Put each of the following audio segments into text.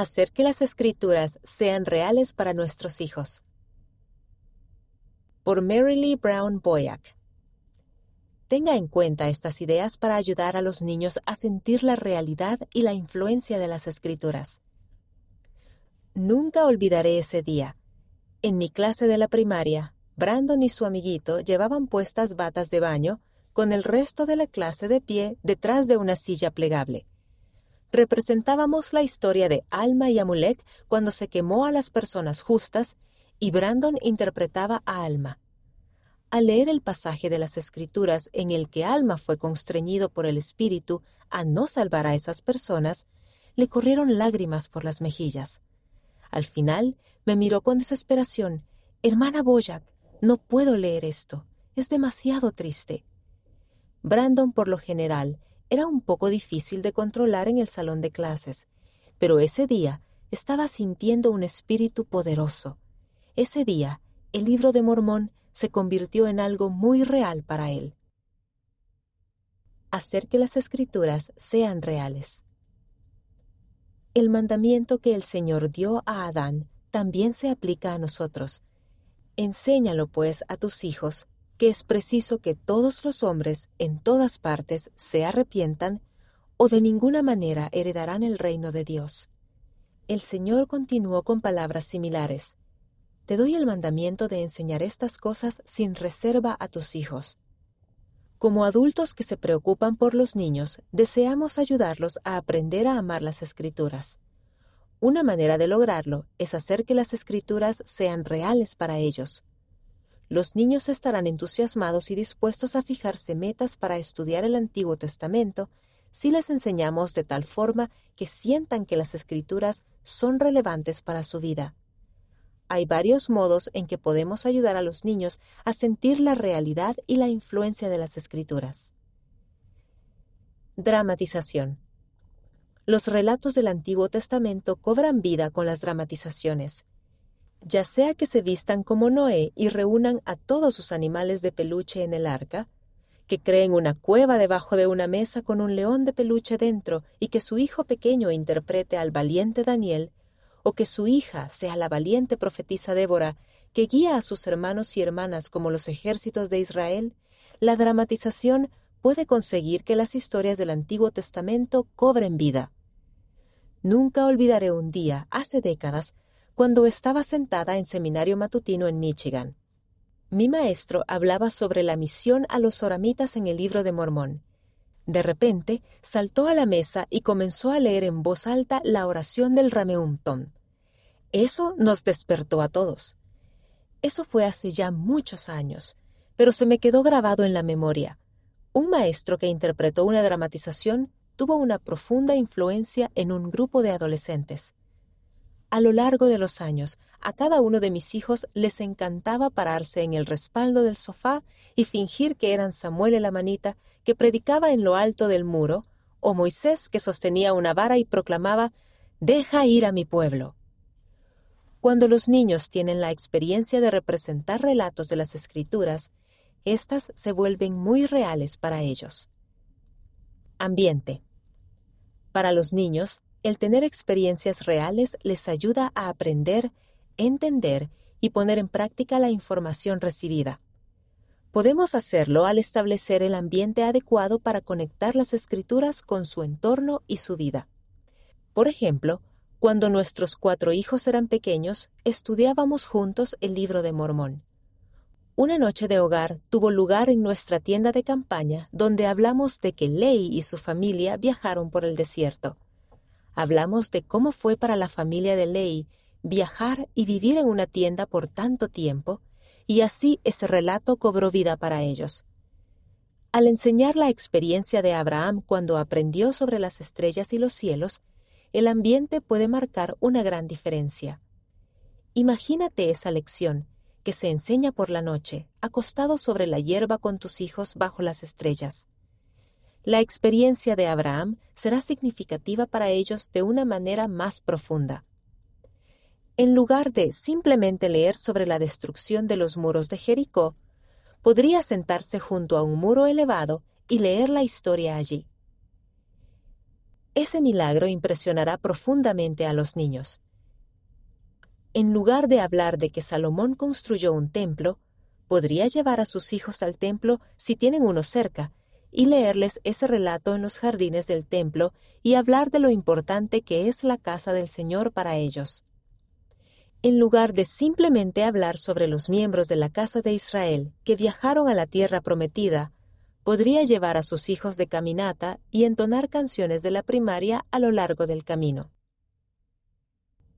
Hacer que las escrituras sean reales para nuestros hijos. Por Mary Lee Brown Boyack. Tenga en cuenta estas ideas para ayudar a los niños a sentir la realidad y la influencia de las escrituras. Nunca olvidaré ese día. En mi clase de la primaria, Brandon y su amiguito llevaban puestas batas de baño, con el resto de la clase de pie detrás de una silla plegable. Representábamos la historia de Alma y Amulek cuando se quemó a las personas justas y Brandon interpretaba a Alma. Al leer el pasaje de las Escrituras en el que Alma fue constreñido por el Espíritu a no salvar a esas personas, le corrieron lágrimas por las mejillas. Al final me miró con desesperación. Hermana Boyack, no puedo leer esto. Es demasiado triste. Brandon, por lo general, era un poco difícil de controlar en el salón de clases, pero ese día estaba sintiendo un espíritu poderoso. Ese día, el libro de Mormón se convirtió en algo muy real para él. Hacer que las escrituras sean reales. El mandamiento que el Señor dio a Adán también se aplica a nosotros, Enséñalo, pues, a tus hijos que es preciso que todos los hombres en todas partes se arrepientan o de ninguna manera heredarán el reino de Dios. El Señor continuó con palabras similares. Te doy el mandamiento de enseñar estas cosas sin reserva a tus hijos. Como adultos que se preocupan por los niños, deseamos ayudarlos a aprender a amar las escrituras. Una manera de lograrlo es hacer que las escrituras sean reales para ellos. Los niños estarán entusiasmados y dispuestos a fijarse metas para estudiar el Antiguo Testamento si les enseñamos de tal forma que sientan que las escrituras son relevantes para su vida. Hay varios modos en que podemos ayudar a los niños a sentir la realidad y la influencia de las escrituras. Dramatización los relatos del Antiguo Testamento cobran vida con las dramatizaciones. Ya sea que se vistan como Noé y reúnan a todos sus animales de peluche en el arca, que creen una cueva debajo de una mesa con un león de peluche dentro y que su hijo pequeño interprete al valiente Daniel, o que su hija sea la valiente profetisa Débora, que guía a sus hermanos y hermanas como los ejércitos de Israel, la dramatización puede conseguir que las historias del Antiguo Testamento cobren vida. Nunca olvidaré un día, hace décadas, cuando estaba sentada en seminario matutino en Michigan. Mi maestro hablaba sobre la misión a los oramitas en el libro de Mormón. De repente, saltó a la mesa y comenzó a leer en voz alta la oración del Rameumton. Eso nos despertó a todos. Eso fue hace ya muchos años, pero se me quedó grabado en la memoria. Un maestro que interpretó una dramatización tuvo una profunda influencia en un grupo de adolescentes. A lo largo de los años, a cada uno de mis hijos les encantaba pararse en el respaldo del sofá y fingir que eran Samuel el Amanita, que predicaba en lo alto del muro, o Moisés, que sostenía una vara y proclamaba Deja ir a mi pueblo. Cuando los niños tienen la experiencia de representar relatos de las escrituras, éstas se vuelven muy reales para ellos. Ambiente. Para los niños, el tener experiencias reales les ayuda a aprender, entender y poner en práctica la información recibida. Podemos hacerlo al establecer el ambiente adecuado para conectar las escrituras con su entorno y su vida. Por ejemplo, cuando nuestros cuatro hijos eran pequeños, estudiábamos juntos el libro de Mormón. Una noche de hogar tuvo lugar en nuestra tienda de campaña donde hablamos de que Ley y su familia viajaron por el desierto. Hablamos de cómo fue para la familia de Ley viajar y vivir en una tienda por tanto tiempo, y así ese relato cobró vida para ellos. Al enseñar la experiencia de Abraham cuando aprendió sobre las estrellas y los cielos, el ambiente puede marcar una gran diferencia. Imagínate esa lección que se enseña por la noche, acostado sobre la hierba con tus hijos bajo las estrellas. La experiencia de Abraham será significativa para ellos de una manera más profunda. En lugar de simplemente leer sobre la destrucción de los muros de Jericó, podría sentarse junto a un muro elevado y leer la historia allí. Ese milagro impresionará profundamente a los niños. En lugar de hablar de que Salomón construyó un templo, podría llevar a sus hijos al templo si tienen uno cerca, y leerles ese relato en los jardines del templo y hablar de lo importante que es la casa del Señor para ellos. En lugar de simplemente hablar sobre los miembros de la casa de Israel que viajaron a la tierra prometida, podría llevar a sus hijos de caminata y entonar canciones de la primaria a lo largo del camino.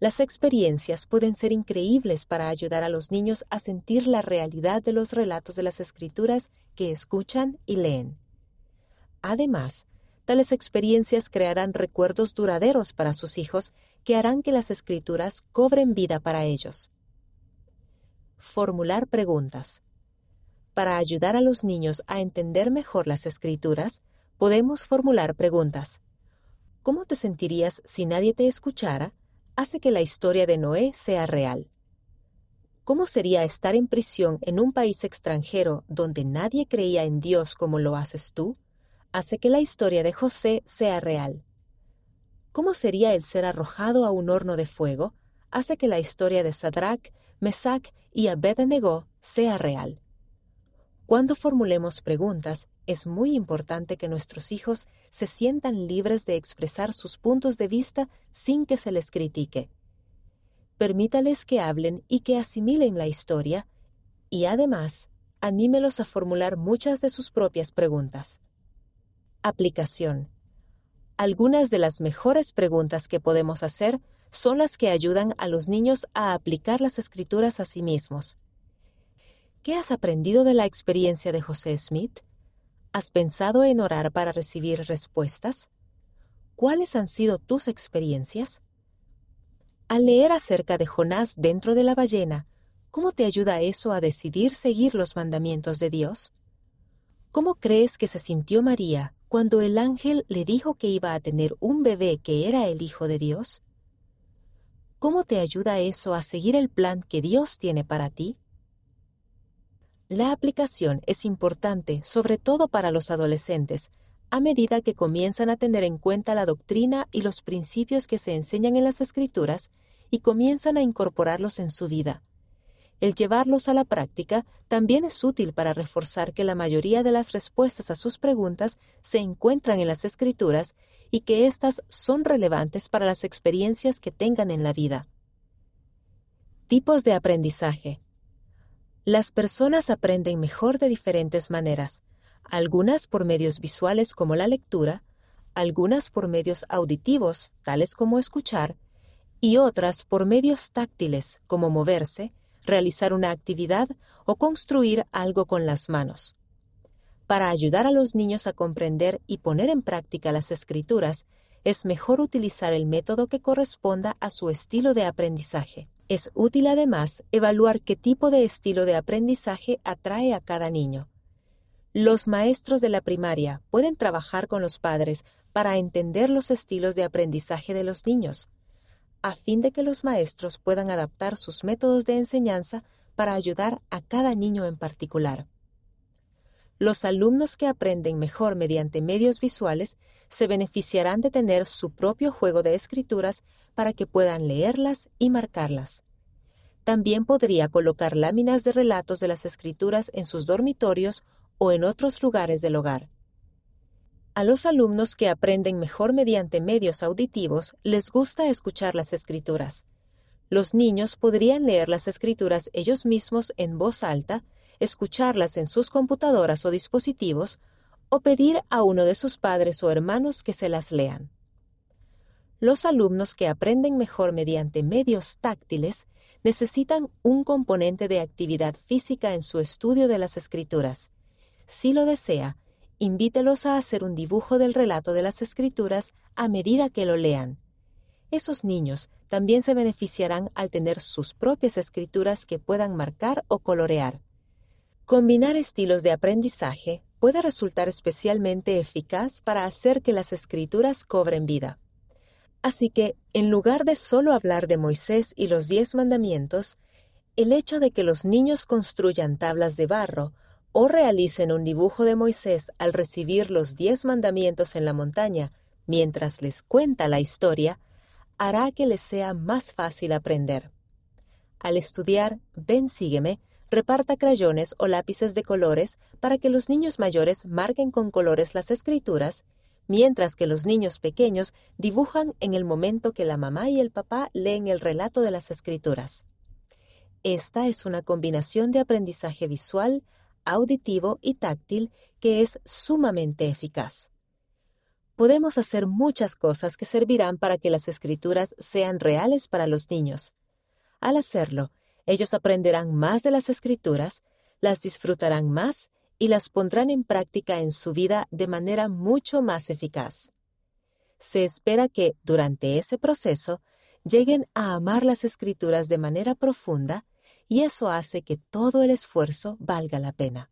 Las experiencias pueden ser increíbles para ayudar a los niños a sentir la realidad de los relatos de las escrituras que escuchan y leen. Además, tales experiencias crearán recuerdos duraderos para sus hijos que harán que las escrituras cobren vida para ellos. Formular preguntas. Para ayudar a los niños a entender mejor las escrituras, podemos formular preguntas. ¿Cómo te sentirías si nadie te escuchara? hace que la historia de Noé sea real. ¿Cómo sería estar en prisión en un país extranjero donde nadie creía en Dios como lo haces tú? Hace que la historia de José sea real. ¿Cómo sería el ser arrojado a un horno de fuego? Hace que la historia de Sadrach, Mesach y Abednego sea real. Cuando formulemos preguntas, es muy importante que nuestros hijos se sientan libres de expresar sus puntos de vista sin que se les critique. Permítales que hablen y que asimilen la historia, y además, anímelos a formular muchas de sus propias preguntas. Aplicación. Algunas de las mejores preguntas que podemos hacer son las que ayudan a los niños a aplicar las escrituras a sí mismos. ¿Qué has aprendido de la experiencia de José Smith? ¿Has pensado en orar para recibir respuestas? ¿Cuáles han sido tus experiencias? Al leer acerca de Jonás dentro de la ballena, ¿cómo te ayuda eso a decidir seguir los mandamientos de Dios? ¿Cómo crees que se sintió María cuando el ángel le dijo que iba a tener un bebé que era el Hijo de Dios? ¿Cómo te ayuda eso a seguir el plan que Dios tiene para ti? La aplicación es importante sobre todo para los adolescentes, a medida que comienzan a tener en cuenta la doctrina y los principios que se enseñan en las escrituras y comienzan a incorporarlos en su vida. El llevarlos a la práctica también es útil para reforzar que la mayoría de las respuestas a sus preguntas se encuentran en las escrituras y que éstas son relevantes para las experiencias que tengan en la vida. Tipos de aprendizaje. Las personas aprenden mejor de diferentes maneras, algunas por medios visuales como la lectura, algunas por medios auditivos, tales como escuchar, y otras por medios táctiles, como moverse, realizar una actividad o construir algo con las manos. Para ayudar a los niños a comprender y poner en práctica las escrituras, es mejor utilizar el método que corresponda a su estilo de aprendizaje. Es útil además evaluar qué tipo de estilo de aprendizaje atrae a cada niño. Los maestros de la primaria pueden trabajar con los padres para entender los estilos de aprendizaje de los niños, a fin de que los maestros puedan adaptar sus métodos de enseñanza para ayudar a cada niño en particular. Los alumnos que aprenden mejor mediante medios visuales se beneficiarán de tener su propio juego de escrituras para que puedan leerlas y marcarlas. También podría colocar láminas de relatos de las escrituras en sus dormitorios o en otros lugares del hogar. A los alumnos que aprenden mejor mediante medios auditivos les gusta escuchar las escrituras. Los niños podrían leer las escrituras ellos mismos en voz alta, escucharlas en sus computadoras o dispositivos, o pedir a uno de sus padres o hermanos que se las lean. Los alumnos que aprenden mejor mediante medios táctiles necesitan un componente de actividad física en su estudio de las escrituras. Si lo desea, invítelos a hacer un dibujo del relato de las escrituras a medida que lo lean. Esos niños también se beneficiarán al tener sus propias escrituras que puedan marcar o colorear. Combinar estilos de aprendizaje puede resultar especialmente eficaz para hacer que las escrituras cobren vida. Así que, en lugar de solo hablar de Moisés y los diez mandamientos, el hecho de que los niños construyan tablas de barro o realicen un dibujo de Moisés al recibir los diez mandamientos en la montaña mientras les cuenta la historia, hará que les sea más fácil aprender. Al estudiar Ven sígueme, reparta crayones o lápices de colores para que los niños mayores marquen con colores las escrituras, mientras que los niños pequeños dibujan en el momento que la mamá y el papá leen el relato de las escrituras. Esta es una combinación de aprendizaje visual, auditivo y táctil que es sumamente eficaz. Podemos hacer muchas cosas que servirán para que las escrituras sean reales para los niños. Al hacerlo, ellos aprenderán más de las escrituras, las disfrutarán más y las pondrán en práctica en su vida de manera mucho más eficaz. Se espera que, durante ese proceso, lleguen a amar las escrituras de manera profunda y eso hace que todo el esfuerzo valga la pena.